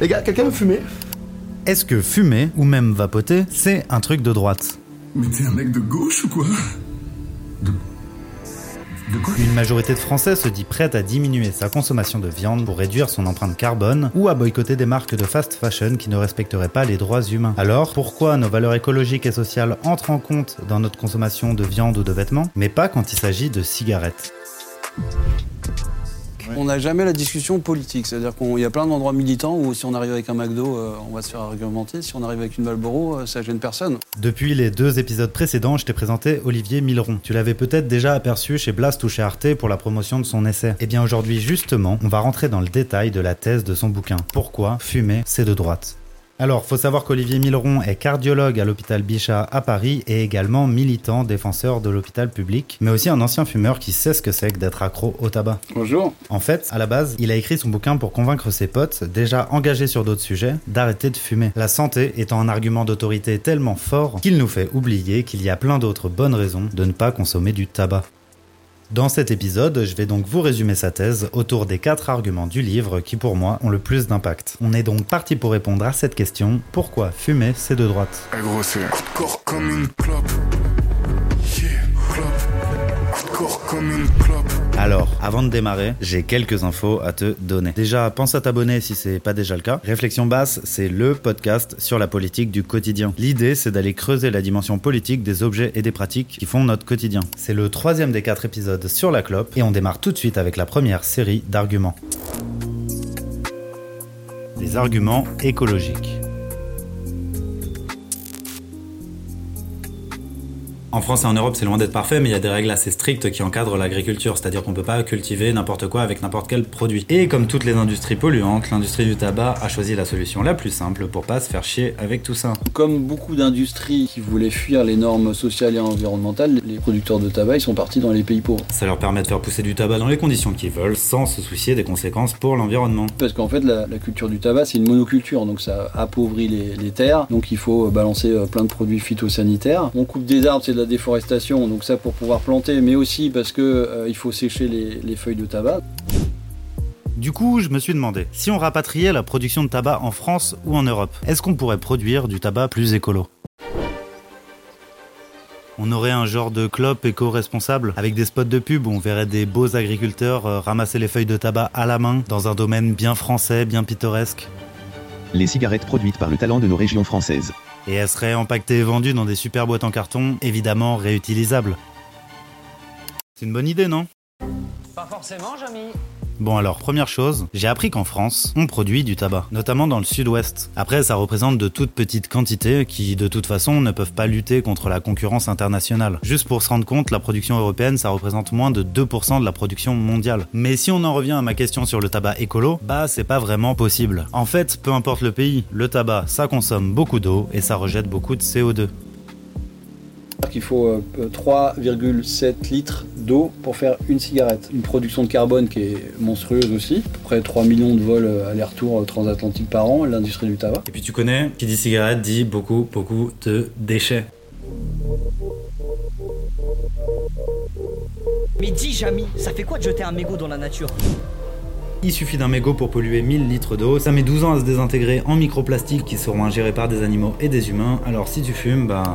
Les gars, quelqu'un veut fumer? Est-ce que fumer, ou même vapoter, c'est un truc de droite? Mais t'es un mec de gauche ou quoi? De. De quoi? Une majorité de Français se dit prête à diminuer sa consommation de viande pour réduire son empreinte carbone ou à boycotter des marques de fast fashion qui ne respecteraient pas les droits humains. Alors, pourquoi nos valeurs écologiques et sociales entrent en compte dans notre consommation de viande ou de vêtements, mais pas quand il s'agit de cigarettes? On n'a jamais la discussion politique. C'est-à-dire qu'il y a plein d'endroits militants où si on arrive avec un McDo, euh, on va se faire argumenter. Si on arrive avec une Malboro, euh, ça gêne personne. Depuis les deux épisodes précédents, je t'ai présenté Olivier Milleron. Tu l'avais peut-être déjà aperçu chez Blast ou chez Arte pour la promotion de son essai. Et bien aujourd'hui, justement, on va rentrer dans le détail de la thèse de son bouquin. Pourquoi fumer, c'est de droite? Alors, faut savoir qu'Olivier Milleron est cardiologue à l'hôpital Bichat à Paris et également militant défenseur de l'hôpital public, mais aussi un ancien fumeur qui sait ce que c'est que d'être accro au tabac. Bonjour. En fait, à la base, il a écrit son bouquin pour convaincre ses potes, déjà engagés sur d'autres sujets, d'arrêter de fumer. La santé étant un argument d'autorité tellement fort qu'il nous fait oublier qu'il y a plein d'autres bonnes raisons de ne pas consommer du tabac. Dans cet épisode, je vais donc vous résumer sa thèse autour des quatre arguments du livre qui pour moi ont le plus d'impact. On est donc parti pour répondre à cette question, pourquoi fumer c'est de droite. Alors, avant de démarrer, j'ai quelques infos à te donner. Déjà, pense à t'abonner si c'est pas déjà le cas. Réflexion basse, c'est le podcast sur la politique du quotidien. L'idée, c'est d'aller creuser la dimension politique des objets et des pratiques qui font notre quotidien. C'est le troisième des quatre épisodes sur la clope et on démarre tout de suite avec la première série d'arguments. Les arguments écologiques. En France et en Europe, c'est loin d'être parfait, mais il y a des règles assez strictes qui encadrent l'agriculture, c'est-à-dire qu'on peut pas cultiver n'importe quoi avec n'importe quel produit. Et comme toutes les industries polluantes, l'industrie du tabac a choisi la solution la plus simple pour pas se faire chier avec tout ça. Comme beaucoup d'industries qui voulaient fuir les normes sociales et environnementales, les producteurs de tabac ils sont partis dans les pays pauvres. Ça leur permet de faire pousser du tabac dans les conditions qu'ils veulent, sans se soucier des conséquences pour l'environnement. Parce qu'en fait, la, la culture du tabac, c'est une monoculture, donc ça appauvrit les, les terres. Donc il faut balancer euh, plein de produits phytosanitaires. On coupe des arbres, c'est de la déforestation, donc ça pour pouvoir planter, mais aussi parce que euh, il faut sécher les, les feuilles de tabac. Du coup, je me suis demandé, si on rapatriait la production de tabac en France ou en Europe, est-ce qu'on pourrait produire du tabac plus écolo? On aurait un genre de clope éco-responsable avec des spots de pub où on verrait des beaux agriculteurs euh, ramasser les feuilles de tabac à la main dans un domaine bien français, bien pittoresque. Les cigarettes produites par le talent de nos régions françaises. Et elles seraient empaquetées et vendues dans des super boîtes en carton, évidemment réutilisables. C'est une bonne idée, non? Pas forcément, Jamy. Bon alors, première chose, j'ai appris qu'en France, on produit du tabac, notamment dans le sud-ouest. Après, ça représente de toutes petites quantités qui, de toute façon, ne peuvent pas lutter contre la concurrence internationale. Juste pour se rendre compte, la production européenne, ça représente moins de 2% de la production mondiale. Mais si on en revient à ma question sur le tabac écolo, bah c'est pas vraiment possible. En fait, peu importe le pays, le tabac, ça consomme beaucoup d'eau et ça rejette beaucoup de CO2. Il faut euh, 3,7 litres d'eau pour faire une cigarette. Une production de carbone qui est monstrueuse aussi, à peu près 3 millions de vols euh, aller-retour euh, transatlantiques par an, l'industrie du tabac. Et puis tu connais, qui dit cigarette dit beaucoup, beaucoup de déchets. Mais dis, Jamy, ça fait quoi de jeter un mégot dans la nature? Il suffit d'un mégot pour polluer 1000 litres d'eau, ça met 12 ans à se désintégrer en microplastiques qui seront ingérés par des animaux et des humains, alors si tu fumes, bah...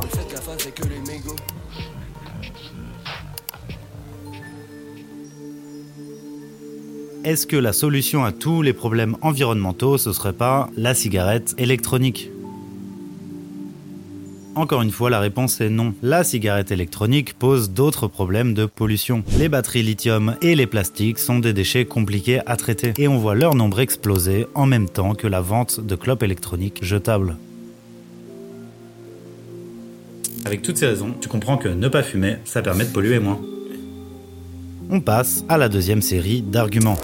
Est-ce que la solution à tous les problèmes environnementaux, ce serait pas la cigarette électronique? Encore une fois, la réponse est non. La cigarette électronique pose d'autres problèmes de pollution. Les batteries lithium et les plastiques sont des déchets compliqués à traiter et on voit leur nombre exploser en même temps que la vente de clopes électroniques jetables. Avec toutes ces raisons, tu comprends que ne pas fumer, ça permet de polluer moins. On passe à la deuxième série d'arguments.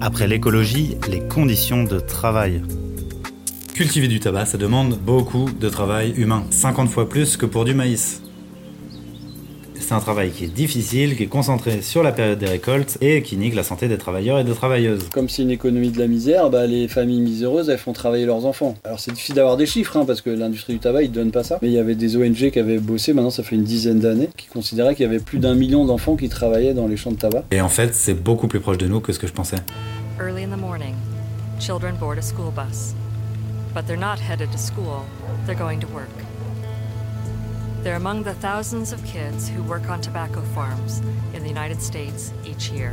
Après l'écologie, les conditions de travail. Cultiver du tabac, ça demande beaucoup de travail humain, 50 fois plus que pour du maïs. C'est un travail qui est difficile, qui est concentré sur la période des récoltes et qui nique la santé des travailleurs et des travailleuses. Comme c'est une économie de la misère, bah, les familles miséreuses, elles font travailler leurs enfants. Alors c'est difficile d'avoir des chiffres, hein, parce que l'industrie du tabac, ils donnent pas ça. Mais il y avait des ONG qui avaient bossé, maintenant ça fait une dizaine d'années, qui considéraient qu'il y avait plus d'un million d'enfants qui travaillaient dans les champs de tabac. Et en fait, c'est beaucoup plus proche de nous que ce que je pensais. Early in the morning, children board a school bus. But they're not headed to school, they're going to work. They're among the thousands of kids who work on tobacco farms in the United States each year.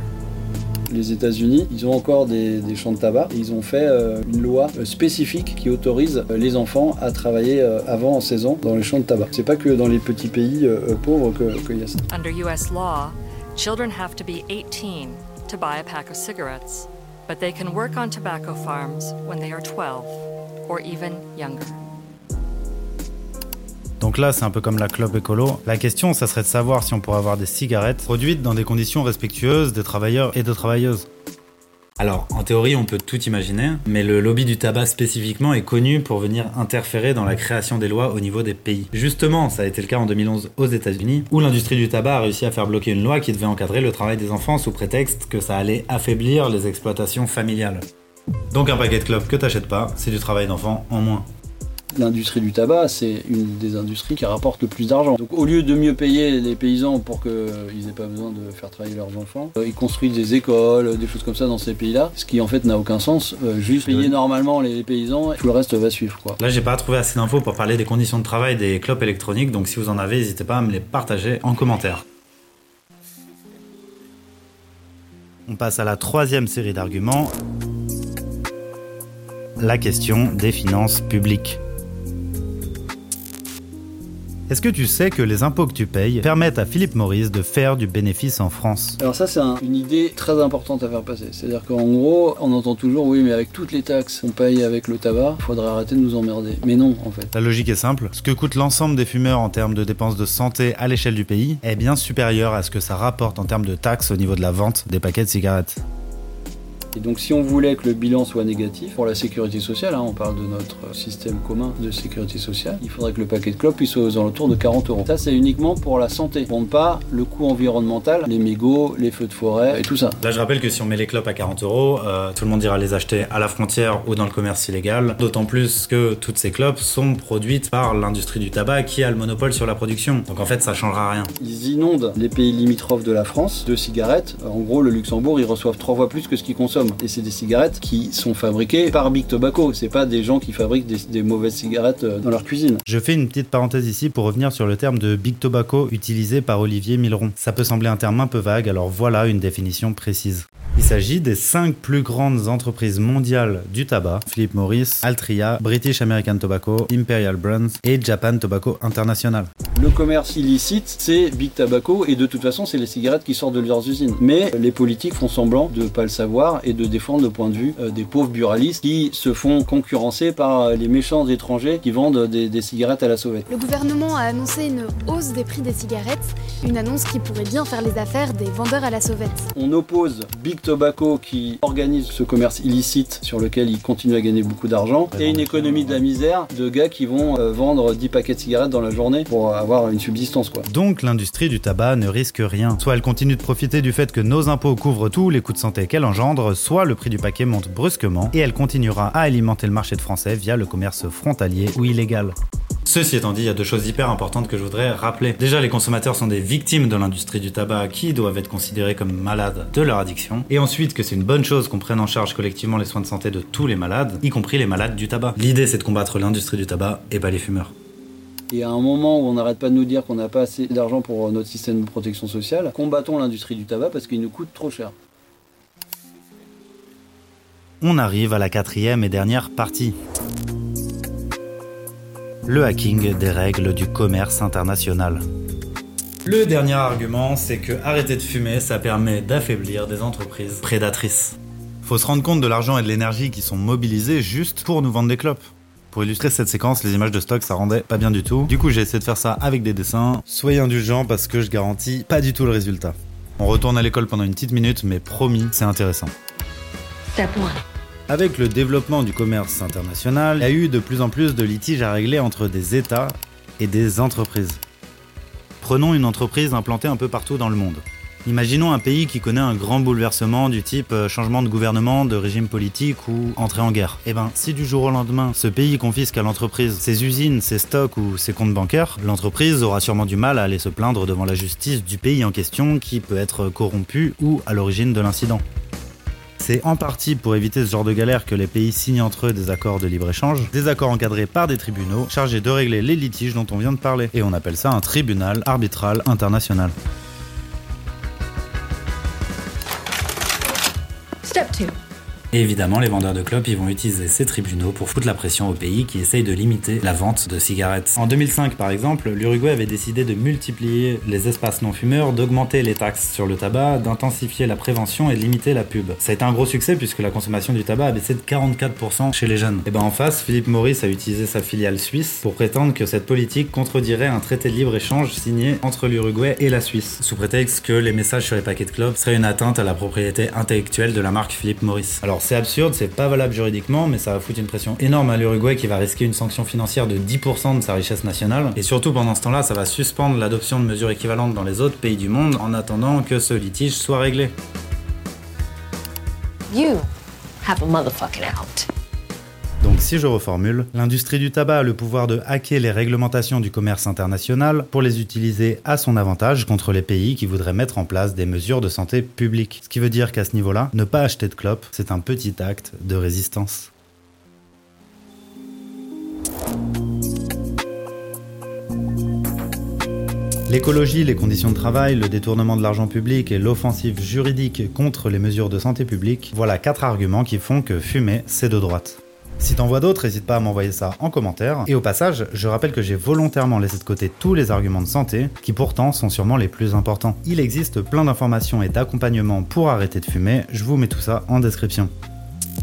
Les États-Unis, ils ont encore des, des, champs de tabac ils ont fait euh, une loi euh, spécifique qui autorise euh, les enfants à travailler euh, avant 16 ans dans les champs de tabac. C'est pas que dans les petits pays euh, pauvres qu'il y a ça. Under US law, children have to be 18 to buy a pack of cigarettes, but they can work on tobacco farms when they are 12 or even younger. Donc là, c'est un peu comme la clope écolo. La question, ça serait de savoir si on pourrait avoir des cigarettes produites dans des conditions respectueuses des travailleurs et des travailleuses. Alors, en théorie, on peut tout imaginer, mais le lobby du tabac spécifiquement est connu pour venir interférer dans la création des lois au niveau des pays. Justement, ça a été le cas en 2011 aux États-Unis, où l'industrie du tabac a réussi à faire bloquer une loi qui devait encadrer le travail des enfants sous prétexte que ça allait affaiblir les exploitations familiales. Donc un paquet de clopes que t'achètes pas, c'est du travail d'enfant en moins. L'industrie du tabac, c'est une des industries qui rapporte le plus d'argent. Donc au lieu de mieux payer les paysans pour qu'ils n'aient pas besoin de faire travailler leurs enfants, euh, ils construisent des écoles, des choses comme ça dans ces pays-là, ce qui en fait n'a aucun sens. Euh, juste payer normalement les paysans, tout le reste va suivre. Quoi. Là, j'ai pas trouvé assez d'infos pour parler des conditions de travail des clopes électroniques, donc si vous en avez, n'hésitez pas à me les partager en commentaire. On passe à la troisième série d'arguments. La question des finances publiques. Est-ce que tu sais que les impôts que tu payes permettent à Philippe Maurice de faire du bénéfice en France? Alors ça c'est un, une idée très importante à faire passer. C'est-à-dire qu'en gros, on entend toujours oui mais avec toutes les taxes qu'on paye avec le tabac, il faudrait arrêter de nous emmerder. Mais non en fait. La logique est simple. Ce que coûte l'ensemble des fumeurs en termes de dépenses de santé à l'échelle du pays est bien supérieur à ce que ça rapporte en termes de taxes au niveau de la vente des paquets de cigarettes. Et donc si on voulait que le bilan soit négatif pour la sécurité sociale, hein, on parle de notre système commun de sécurité sociale, il faudrait que le paquet de clopes puisse aux alentours de 40 euros. Ça c'est uniquement pour la santé. On ne pas le coût environnemental, les mégots, les feux de forêt et tout ça. Là je rappelle que si on met les clopes à 40 euros, euh, tout le monde ira les acheter à la frontière ou dans le commerce illégal. D'autant plus que toutes ces clopes sont produites par l'industrie du tabac qui a le monopole sur la production. Donc en fait ça changera rien. Ils inondent les pays limitrophes de la France de cigarettes. En gros le Luxembourg ils reçoivent trois fois plus que ce qu'ils consomment. Et c'est des cigarettes qui sont fabriquées par Big Tobacco. C'est pas des gens qui fabriquent des, des, mauvaises cigarettes euh, dans leur cuisine. Je fais une petite parenthèse ici pour revenir sur le terme de Big Tobacco utilisé par Olivier Milleron. Ça peut sembler un terme un peu vague, alors voilà une définition précise. Il s'agit des cinq plus grandes entreprises mondiales du tabac Philip Morris, Altria, British American Tobacco, Imperial Brands et Japan Tobacco International. Le commerce illicite, c'est Big Tobacco et de toute façon, c'est les cigarettes qui sortent de leurs usines. Mais les politiques font semblant de ne pas le savoir et de défendre le point de vue des pauvres buralistes qui se font concurrencer par les méchants étrangers qui vendent des, des cigarettes à la sauvette. Le gouvernement a annoncé une hausse des prix des cigarettes, une annonce qui pourrait bien faire les affaires des vendeurs à la sauvette. On oppose Big Tobacco qui organise ce commerce illicite sur lequel il continue à gagner beaucoup d'argent et une économie de la misère de gars qui vont euh, vendre 10 paquets de cigarettes dans la journée pour avoir une subsistance quoi. Donc l'industrie du tabac ne risque rien. Soit elle continue de profiter du fait que nos impôts couvrent tous les coûts de santé qu'elle engendre, soit le prix du paquet monte brusquement et elle continuera à alimenter le marché de français via le commerce frontalier ou illégal. Ceci étant dit, il y a deux choses hyper importantes que je voudrais rappeler. Déjà, les consommateurs sont des victimes de l'industrie du tabac qui doivent être considérés comme malades de leur addiction. Et ensuite, que c'est une bonne chose qu'on prenne en charge collectivement les soins de santé de tous les malades, y compris les malades du tabac. L'idée, c'est de combattre l'industrie du tabac et pas les fumeurs. Et à un moment où on n'arrête pas de nous dire qu'on n'a pas assez d'argent pour notre système de protection sociale, combattons l'industrie du tabac parce qu'il nous coûte trop cher. On arrive à la quatrième et dernière partie le hacking des règles du commerce international. Le dernier argument, c'est que arrêter de fumer, ça permet d'affaiblir des entreprises prédatrices. Faut se rendre compte de l'argent et de l'énergie qui sont mobilisés juste pour nous vendre des clopes. Pour illustrer cette séquence, les images de stock, ça rendait pas bien du tout. Du coup, j'ai essayé de faire ça avec des dessins. Soyez indulgents parce que je garantis pas du tout le résultat. On retourne à l'école pendant une petite minute, mais promis, c'est intéressant. Moi. Avec le développement du commerce international, il y a eu de plus en plus de litiges à régler entre des États et des entreprises. Prenons une entreprise implantée un peu partout dans le monde. Imaginons un pays qui connaît un grand bouleversement du type changement de gouvernement, de régime politique ou entrée en guerre. Eh ben, si du jour au lendemain, ce pays confisque à l'entreprise ses usines, ses stocks ou ses comptes bancaires, l'entreprise aura sûrement du mal à aller se plaindre devant la justice du pays en question qui peut être corrompu ou à l'origine de l'incident. C'est en partie pour éviter ce genre de galère que les pays signent entre eux des accords de libre-échange, des accords encadrés par des tribunaux chargés de régler les litiges dont on vient de parler. Et on appelle ça un tribunal arbitral international. Et évidemment, les vendeurs de clopes, ils vont utiliser ces tribunaux pour foutre la pression aux pays qui essayent de limiter la vente de cigarettes. En 2005, par exemple, l'Uruguay avait décidé de multiplier les espaces non-fumeurs, d'augmenter les taxes sur le tabac, d'intensifier la prévention et de limiter la pub. Ça a été un gros succès puisque la consommation du tabac a baissé de 44% chez les jeunes. Et ben en face, Philippe Maurice a utilisé sa filiale suisse pour prétendre que cette politique contredirait un traité de libre-échange signé entre l'Uruguay et la Suisse, sous prétexte que les messages sur les paquets de clopes seraient une atteinte à la propriété intellectuelle de la marque Philippe Maurice. Alors c'est absurde, c'est pas valable juridiquement, mais ça va foutre une pression énorme à l'Uruguay qui va risquer une sanction financière de 10% de sa richesse nationale. Et surtout pendant ce temps-là, ça va suspendre l'adoption de mesures équivalentes dans les autres pays du monde en attendant que ce litige soit réglé. You have a motherfucking out. Donc si je reformule, l'industrie du tabac a le pouvoir de hacker les réglementations du commerce international pour les utiliser à son avantage contre les pays qui voudraient mettre en place des mesures de santé publique. Ce qui veut dire qu'à ce niveau-là, ne pas acheter de clopes, c'est un petit acte de résistance. L'écologie, les conditions de travail, le détournement de l'argent public et l'offensive juridique contre les mesures de santé publique, voilà quatre arguments qui font que fumer, c'est de droite. Si t'en vois d'autres, n'hésite pas à m'envoyer ça en commentaire. Et au passage, je rappelle que j'ai volontairement laissé de côté tous les arguments de santé, qui pourtant sont sûrement les plus importants. Il existe plein d'informations et d'accompagnements pour arrêter de fumer, je vous mets tout ça en description.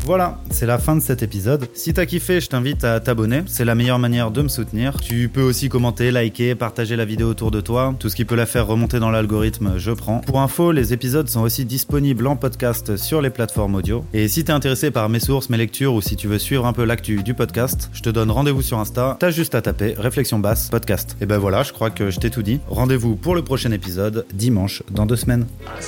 Voilà, c'est la fin de cet épisode. Si t'as kiffé, je t'invite à t'abonner, c'est la meilleure manière de me soutenir. Tu peux aussi commenter, liker, partager la vidéo autour de toi. Tout ce qui peut la faire remonter dans l'algorithme, je prends. Pour info, les épisodes sont aussi disponibles en podcast sur les plateformes audio. Et si t'es intéressé par mes sources, mes lectures ou si tu veux suivre un peu l'actu du podcast, je te donne rendez-vous sur Insta. T'as juste à taper Réflexion basse podcast. Et ben voilà, je crois que je t'ai tout dit. Rendez-vous pour le prochain épisode, dimanche, dans deux semaines. Ah,